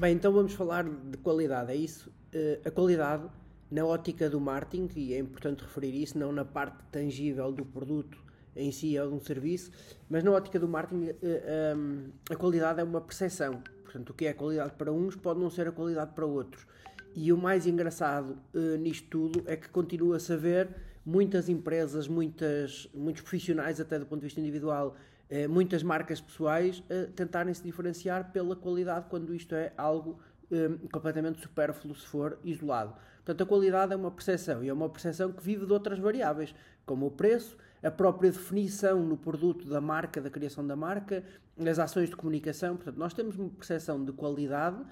Bem, então vamos falar de qualidade, é isso? Uh, a qualidade, na ótica do marketing, e é importante referir isso, não na parte tangível do produto em si ou de um serviço, mas na ótica do marketing, uh, eh, um, a qualidade é uma percepção. Portanto, o que é qualidade para uns pode não ser a qualidade para outros. E o mais engraçado uh, nisto tudo é que continua-se a ver muitas empresas, muitas, muitos profissionais, até do ponto de vista individual, eh, muitas marcas pessoais eh, tentarem se diferenciar pela qualidade quando isto é algo eh, completamente supérfluo se for isolado. Portanto, a qualidade é uma percepção e é uma percepção que vive de outras variáveis, como o preço, a própria definição no produto da marca, da criação da marca, as ações de comunicação. Portanto, nós temos uma percepção de qualidade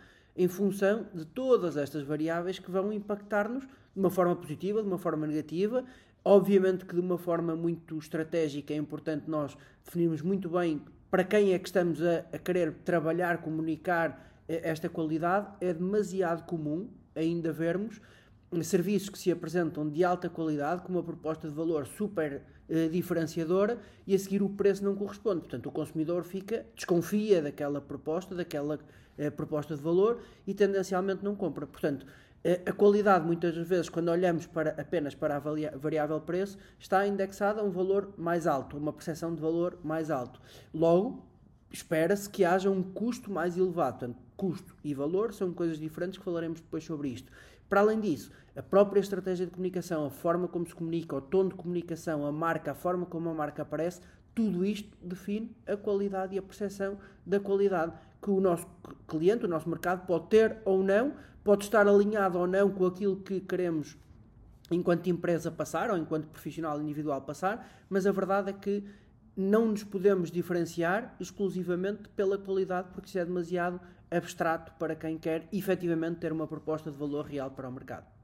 em função de todas estas variáveis que vão impactar-nos de uma forma positiva, de uma forma negativa Obviamente que de uma forma muito estratégica é importante nós definirmos muito bem para quem é que estamos a, a querer trabalhar, comunicar eh, esta qualidade. É demasiado comum ainda vermos serviços que se apresentam de alta qualidade, com uma proposta de valor super eh, diferenciadora e a seguir o preço não corresponde. Portanto, o consumidor fica, desconfia daquela proposta, daquela eh, proposta de valor e tendencialmente não compra. Portanto, a qualidade, muitas vezes, quando olhamos para, apenas para a variável preço, está indexada a um valor mais alto, uma percepção de valor mais alto. Logo, espera-se que haja um custo mais elevado. Portanto, custo e valor são coisas diferentes que falaremos depois sobre isto. Para além disso, a própria estratégia de comunicação, a forma como se comunica, o tom de comunicação, a marca, a forma como a marca aparece, tudo isto define a qualidade e a percepção da qualidade que o nosso cliente, o nosso mercado pode ter ou não, pode estar alinhado ou não com aquilo que queremos enquanto empresa passar ou enquanto profissional individual passar, mas a verdade é que não nos podemos diferenciar exclusivamente pela qualidade, porque isso é demasiado abstrato para quem quer efetivamente ter uma proposta de valor real para o mercado.